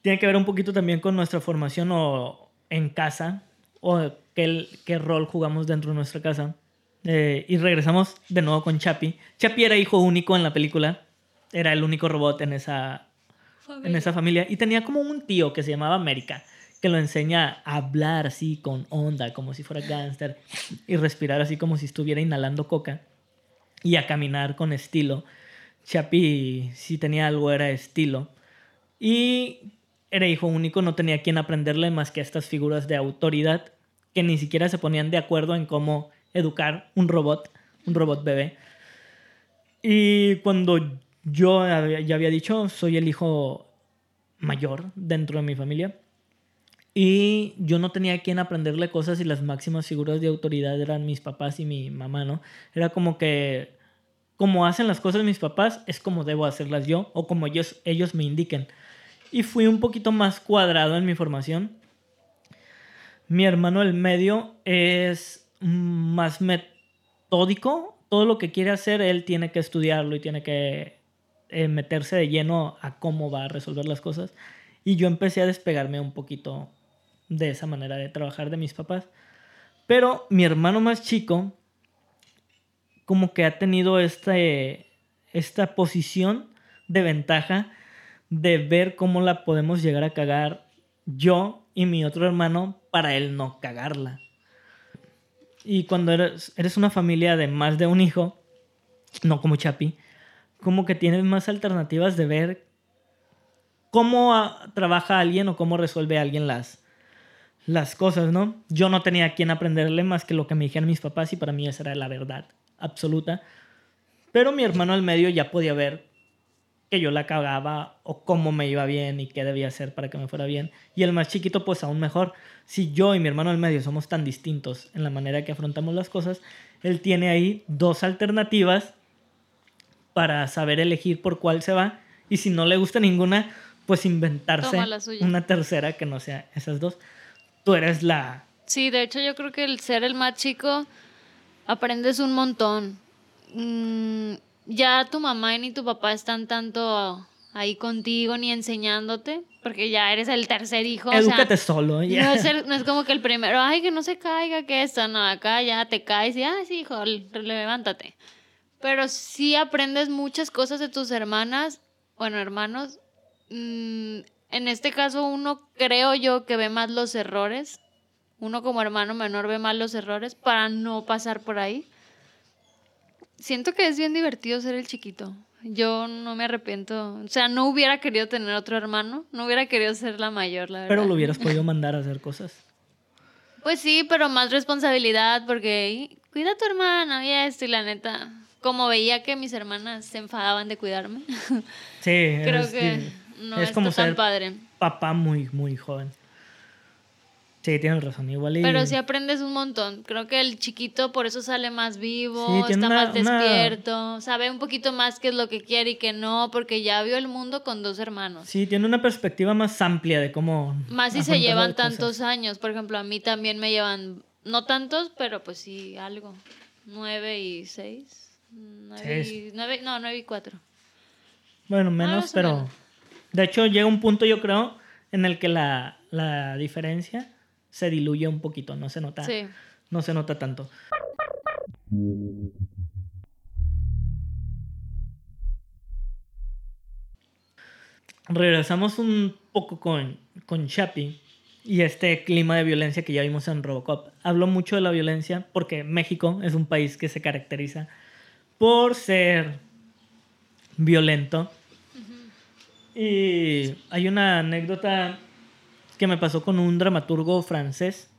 tiene que ver un poquito también con nuestra formación o en casa o qué, qué rol jugamos dentro de nuestra casa. Eh, y regresamos de nuevo con Chapi. Chapi era hijo único en la película. Era el único robot en esa, en esa familia. Y tenía como un tío que se llamaba América, que lo enseña a hablar así con onda, como si fuera gángster, y respirar así como si estuviera inhalando coca, y a caminar con estilo. Chapi, si tenía algo, era estilo. Y era hijo único, no tenía quien aprenderle más que a estas figuras de autoridad que ni siquiera se ponían de acuerdo en cómo educar un robot, un robot bebé. Y cuando yo ya había dicho, soy el hijo mayor dentro de mi familia. Y yo no tenía quien aprenderle cosas y las máximas figuras de autoridad eran mis papás y mi mamá, ¿no? Era como que, como hacen las cosas mis papás, es como debo hacerlas yo o como ellos, ellos me indiquen. Y fui un poquito más cuadrado en mi formación. Mi hermano el medio es más metódico. Todo lo que quiere hacer, él tiene que estudiarlo y tiene que eh, meterse de lleno a cómo va a resolver las cosas. Y yo empecé a despegarme un poquito de esa manera de trabajar de mis papás. Pero mi hermano más chico, como que ha tenido este, esta posición de ventaja de ver cómo la podemos llegar a cagar yo y mi otro hermano para él no cagarla. Y cuando eres, eres una familia de más de un hijo, no como Chapi, como que tienes más alternativas de ver cómo ah, trabaja alguien o cómo resuelve alguien las, las cosas, ¿no? Yo no tenía a quien aprenderle más que lo que me dijeron mis papás y para mí esa era la verdad absoluta. Pero mi hermano al medio ya podía ver que yo la cagaba o cómo me iba bien y qué debía hacer para que me fuera bien. Y el más chiquito, pues aún mejor. Si yo y mi hermano al medio somos tan distintos en la manera que afrontamos las cosas, él tiene ahí dos alternativas para saber elegir por cuál se va. Y si no le gusta ninguna, pues inventarse una tercera que no sea esas dos. Tú eres la... Sí, de hecho yo creo que el ser el más chico aprendes un montón. Mm, ya tu mamá ni tu papá están tanto ahí contigo ni enseñándote, porque ya eres el tercer hijo. o sea, Edúcate solo. ya. no, es el- no es como que el primero, ay, que no se caiga, que esto, no, acá ya te caes y, ay, sí, hijo, levántate. Pero sí aprendes muchas cosas de tus hermanas, bueno, hermanos. Mm, en este caso, uno creo yo que ve más los errores. Uno como hermano menor ve más los errores para no pasar por ahí. Siento que es bien divertido ser el chiquito. Yo no me arrepiento. O sea, no hubiera querido tener otro hermano. No hubiera querido ser la mayor, la verdad. Pero lo hubieras podido mandar a hacer cosas. Pues sí, pero más responsabilidad porque cuida a tu hermana y esto y la neta. Como veía que mis hermanas se enfadaban de cuidarme. Sí, Creo es, que no es como tan ser padre. papá muy, muy joven. Sí, tienes razón, igual y... Pero sí aprendes un montón. Creo que el chiquito por eso sale más vivo, Sí, está una- más una- despierto, sabe un poquito más qué es lo que quiere y qué no, porque ya vio el mundo con dos hermanos. Sí, tiene una perspectiva más amplia de cómo... Más si se llevan tantos años. Por ejemplo, a mí también me llevan, no tantos, pero pues sí, algo. Nueve y seis. Nueve Sí, y, nueve, no, nueve y cuatro. Bueno, menos, pero... menos. De hecho, llega un punto, yo creo, en el que la, la diferencia se diluye un poquito, no se nota, Sí. no se nota tanto. Regresamos un poco con, con Chapi y este clima de violencia que ya vimos en Robocop. Habló mucho de la violencia porque México es un país que se caracteriza por ser violento. Y hay una anécdota que me pasó con un dramaturgo francés,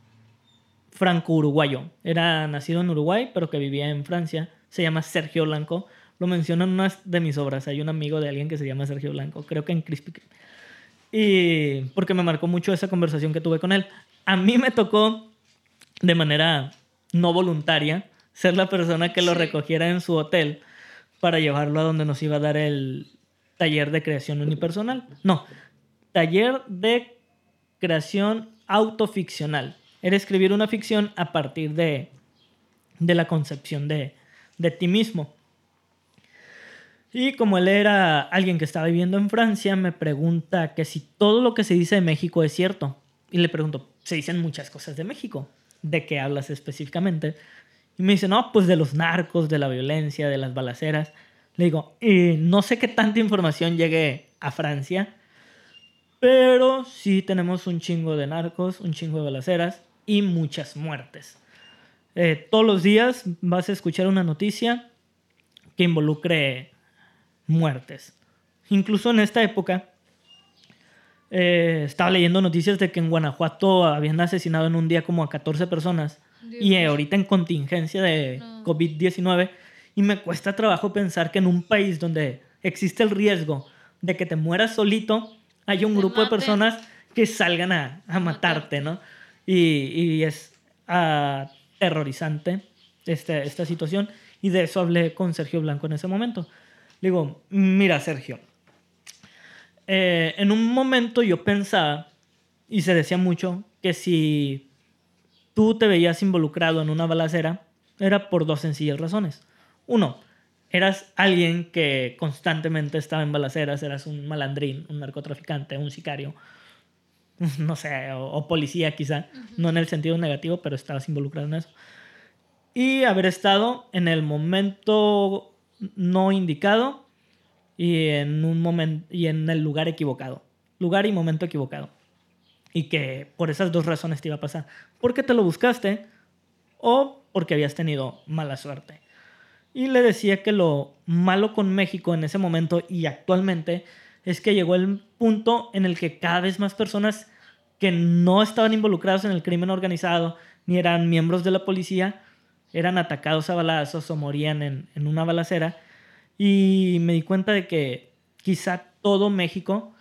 franco-uruguayo. Era nacido en Uruguay, pero que vivía en Francia. Se llama Sergio Blanco. Lo menciono en una de mis obras. Hay un amigo de alguien que se llama Sergio Blanco, creo que en Crispy Kreme. Y porque me marcó mucho esa conversación que tuve con él. A mí me tocó, de manera no voluntaria, ser la persona que lo recogiera en su hotel para llevarlo a donde nos iba a dar el taller de creación unipersonal. No, taller de creación autoficcional. Era escribir una ficción a partir de, de la concepción de, de ti mismo. Y como él era alguien que estaba viviendo en Francia, me pregunta que si todo lo que se dice de México es cierto. Y le pregunto, se dicen muchas cosas de México. ¿De qué hablas específicamente? Y me dice, no, pues de los narcos, de la violencia, de las balaceras. Le digo, "Eh, no sé qué tanta información llegue a Francia, pero sí tenemos un chingo de narcos, un chingo de balaceras y muchas muertes. Eh, todos los días vas a escuchar una noticia que involucre muertes. Incluso en esta época eh, estaba leyendo noticias de que en Guanajuato habían asesinado en un día como a 14 personas Dios. y eh, ahorita en contingencia de No. COVID-19 y me cuesta trabajo pensar que en un país donde existe el riesgo de que te mueras solito, hay un grupo de personas que salgan a, a matarte, ¿no? Y, y es aterrorizante este, esta situación. Y de eso hablé con Sergio Blanco en ese momento. Le digo, mira Sergio, eh, en un momento yo pensaba, y se decía mucho, que si tú te veías involucrado en una balacera, era por dos sencillas razones. Uno, eras alguien que constantemente estaba en balaceras, eras un malandrín, un narcotraficante, un sicario, no sé, o, o policía quizá, no en el sentido negativo, pero estabas involucrado en eso. Y haber estado en el momento no indicado y en un momento y en el lugar equivocado. Lugar y momento equivocado. Y que por esas dos razones te iba a pasar. Porque te lo buscaste o porque habías tenido mala suerte. Y le decía que lo malo con México en ese momento y actualmente es que llegó el punto en el que cada vez más personas que no estaban involucrados en el crimen organizado ni eran miembros de la policía eran atacados a balazos o morían en, en una balacera. Y me di cuenta de que quizá todo México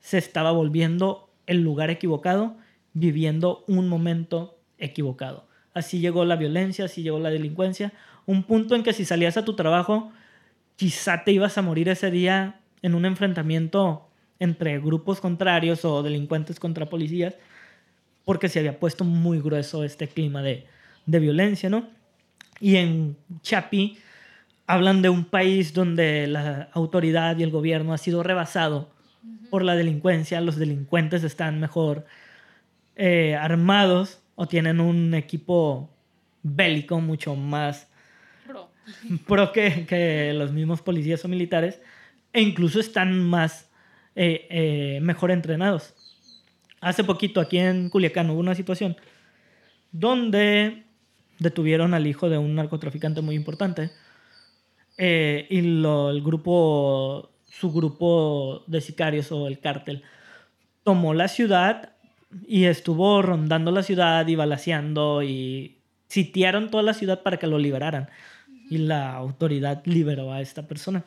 se estaba volviendo el lugar equivocado, viviendo un momento equivocado. Así llegó la violencia, así llegó la delincuencia. Un punto en que si salías a tu trabajo, quizá te ibas a morir ese día en un enfrentamiento entre grupos contrarios o delincuentes contra policías, porque se había puesto muy grueso este clima de, de violencia, ¿no? Y en Chapi hablan de un país donde la autoridad y el gobierno ha sido rebasado por la delincuencia, los delincuentes están mejor eh, armados o tienen un equipo bélico mucho más. pro que, que los mismos policías o militares e incluso están más eh, eh, mejor entrenados. Hace poquito aquí en Culiacán hubo una situación donde detuvieron al hijo de un narcotraficante muy importante eh, y lo- el grupo, su grupo de sicarios o el cártel, tomó la ciudad y estuvo rondando la ciudad y balaceando y sitiaron toda la ciudad para que lo liberaran. Y la autoridad liberó a esta persona.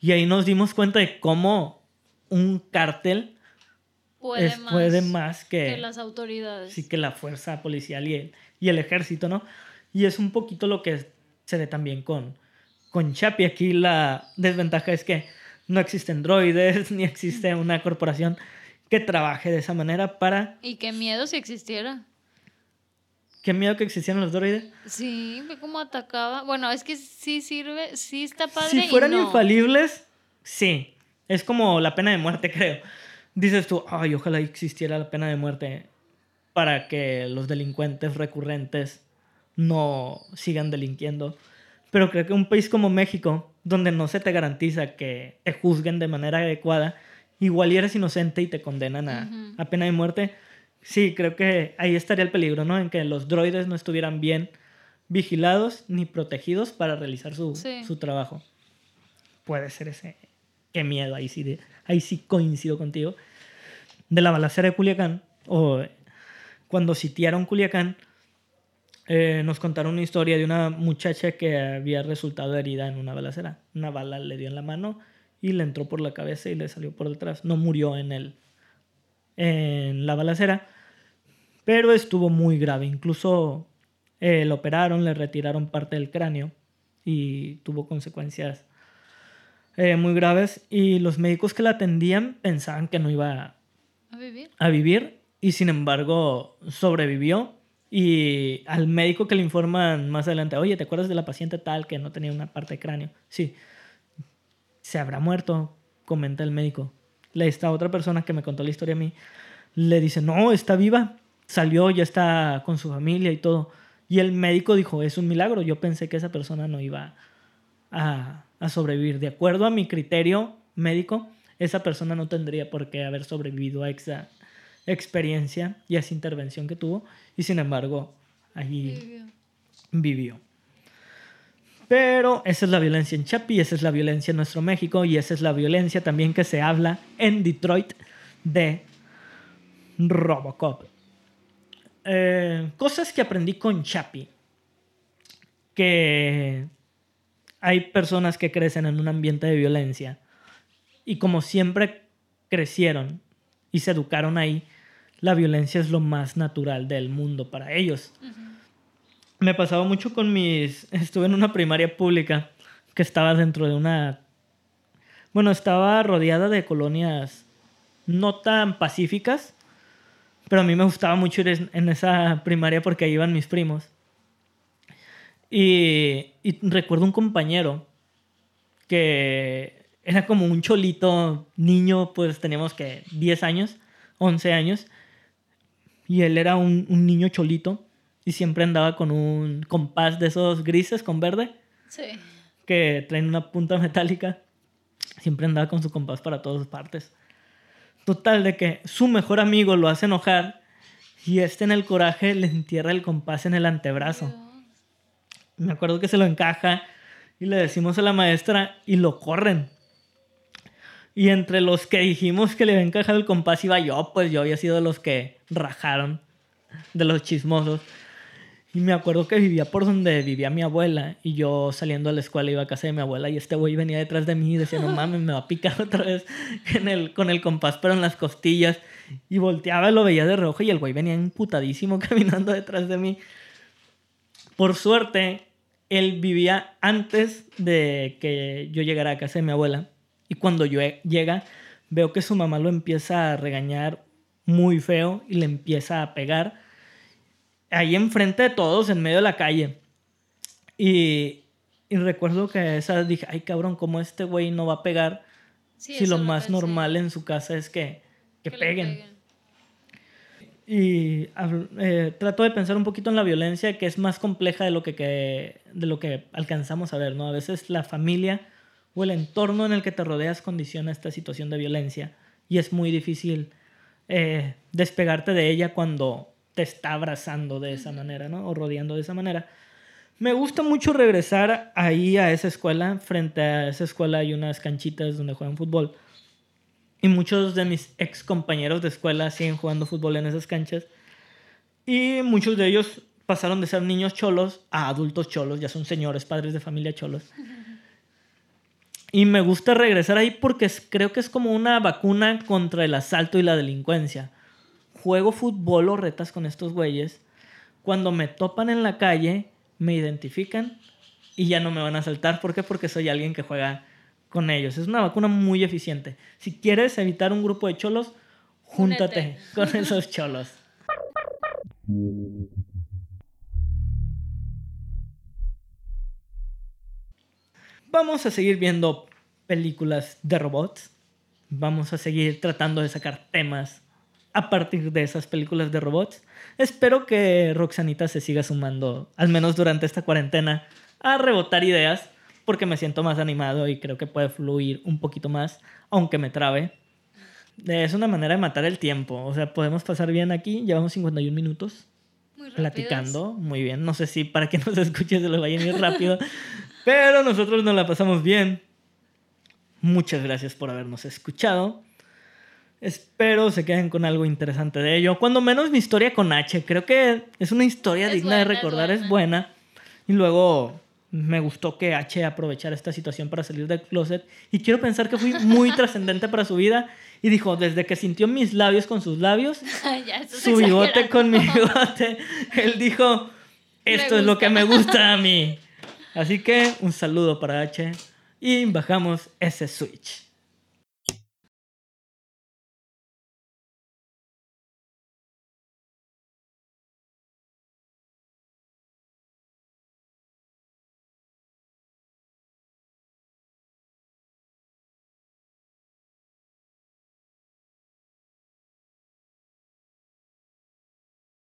Y ahí nos dimos cuenta de cómo un cártel Puede, es- más, puede más que, que las autoridades. sí que la fuerza policial y el, y el ejército, ¿no? Y es un poquito lo que se ve también con, con Chapi. Aquí la desventaja es que no existen droides, ni existe una corporación que trabaje de esa manera para... Y qué miedo si existiera. Qué miedo que existieran los droides. Sí, ve cómo atacaba. Bueno, es que sí sirve, sí está padre. Si y fueran no. infalibles, sí. Es como la pena de muerte, creo. Dices tú, ay, ojalá existiera la pena de muerte para que los delincuentes recurrentes no sigan delinquiendo. Pero creo que un país como México, donde no se te garantiza que te juzguen de manera adecuada, igual y eres inocente y te condenan a, Ujú. a pena de muerte, sí, creo que ahí estaría el peligro, ¿no? En que los droides no estuvieran bien vigilados ni protegidos para realizar su, Sí. su trabajo. Puede ser ese. Qué miedo, ahí sí, de- ahí sí coincido contigo. De la balacera de Culiacán, o cuando sitiaron Culiacán, eh, nos contaron una historia de una muchacha que había resultado herida en una balacera. Una bala le dio en la mano y le entró por la cabeza y le salió por detrás. No murió en, el, en la balacera, pero estuvo muy grave. Incluso eh, lo operaron, le retiraron parte del cráneo y tuvo consecuencias eh, muy graves. Y los médicos que la atendían pensaban que no iba ¿A vivir? a vivir y sin embargo sobrevivió. Y al médico que le informan más adelante, oye, ¿te acuerdas de la paciente tal que no tenía una parte de cráneo? Sí. Se habrá muerto, comenta el médico. Le esta otra persona que me contó la historia a mí, le dice, no, está viva, salió, ya está con su familia y todo. Y el médico dijo, es un milagro, yo pensé que esa persona no iba a, a sobrevivir. De acuerdo a mi criterio médico, esa persona no tendría por qué haber sobrevivido a esa experiencia y a esa intervención que tuvo. Y sin embargo, allí Vivió. vivió. Pero esa es la violencia en Chapi, esa es la violencia en nuestro México y esa es la violencia también que se habla en Detroit de Robocop. Eh, cosas que aprendí con Chapi. Que hay personas que crecen en un ambiente de violencia y como siempre crecieron y se educaron ahí, la violencia es lo más natural del mundo para ellos. Me pasaba mucho con mis... Estuve en una primaria pública que estaba dentro de una... Bueno, estaba rodeada de colonias no tan pacíficas, pero a mí me gustaba mucho ir en- esa primaria porque ahí iban mis primos. Y, y recuerdo un compañero que era como un cholito niño, pues teníamos que 10 años, 11 años, y él era un, un niño cholito y siempre andaba con un compás de esos grises con verde Sí. que traen una punta metálica. Siempre andaba con su compás para todas partes. Total, de que su mejor amigo lo hace enojar y este en el coraje le entierra el compás en el antebrazo. Me acuerdo que se lo encaja y le decimos a la maestra y lo corren. Y entre los que dijimos que le había encajado el compás iba yo, pues yo había sido de los que rajaron, de los chismosos. Y me acuerdo que vivía por donde vivía mi abuela y yo saliendo de la escuela iba a casa de mi abuela y este güey venía detrás de mí y decía, no mames, me va a picar otra vez en el, con el compás pero en las costillas. Y volteaba lo veía de reojo y el güey venía emputadísimo caminando detrás de mí. Por suerte, él vivía antes de que yo llegara a casa de mi abuela. Y cuando yo llega, veo que su mamá lo empieza a regañar muy feo y le empieza a pegar ahí enfrente de todos, en medio de la calle. Y, y recuerdo que esa dije, ay cabrón, ¿cómo este güey no va a pegar Sí, si lo más pensé. normal en su casa es que, que, peguen? Y eh, trato de pensar un poquito en la violencia que es más compleja de lo que, que- de lo que alcanzamos a ver, ¿no? A veces la familia o el entorno en el que te rodeas condiciona esta situación de violencia y es muy difícil eh, despegarte de ella cuando te está abrazando de esa manera, ¿no? O rodeando de esa manera. Me gusta mucho regresar ahí a esa escuela. Frente a esa escuela hay unas canchitas donde juegan fútbol. Y muchos de mis ex compañeros de escuela siguen jugando fútbol en esas canchas. Y muchos de ellos pasaron de ser niños cholos a adultos cholos, ya son señores, padres de familia cholos. Y me gusta regresar ahí porque creo que es como una vacuna contra el asalto y la delincuencia. Juego fútbol o retas con estos güeyes. Cuando me topan en la calle, me identifican y ya no me van a asaltar. ¿Por qué? Porque soy alguien que juega con ellos. Es una vacuna muy eficiente. Si quieres evitar un grupo de cholos, júntate con esos cholos. Vamos a seguir viendo películas de robots. Vamos a seguir tratando de sacar temas a partir de esas películas de robots. Espero que Roxanita se siga sumando, al menos durante esta cuarentena, a rebotar ideas, porque me siento más animado y creo que puede fluir un poquito más, aunque me trabe. Es una manera de matar el tiempo. O sea, podemos pasar bien aquí. Llevamos 51 minutos platicando. Muy bien. No sé si para que nos escuche se lo vaya a ir rápido. pero nosotros nos la pasamos bien. Muchas gracias por habernos escuchado. Espero se queden con algo interesante de ello. Cuando menos mi historia con H. Creo que es una historia digna de recordar. Es buena. Y luego me gustó que H aprovechara esta situación para salir del closet. Y quiero pensar que fui muy trascendente para su vida. Y dijo, desde que sintió mis labios con sus labios, su bigote con mi bigote, él dijo, esto es lo que me gusta a mí. Así que un saludo para H y bajamos ese switch.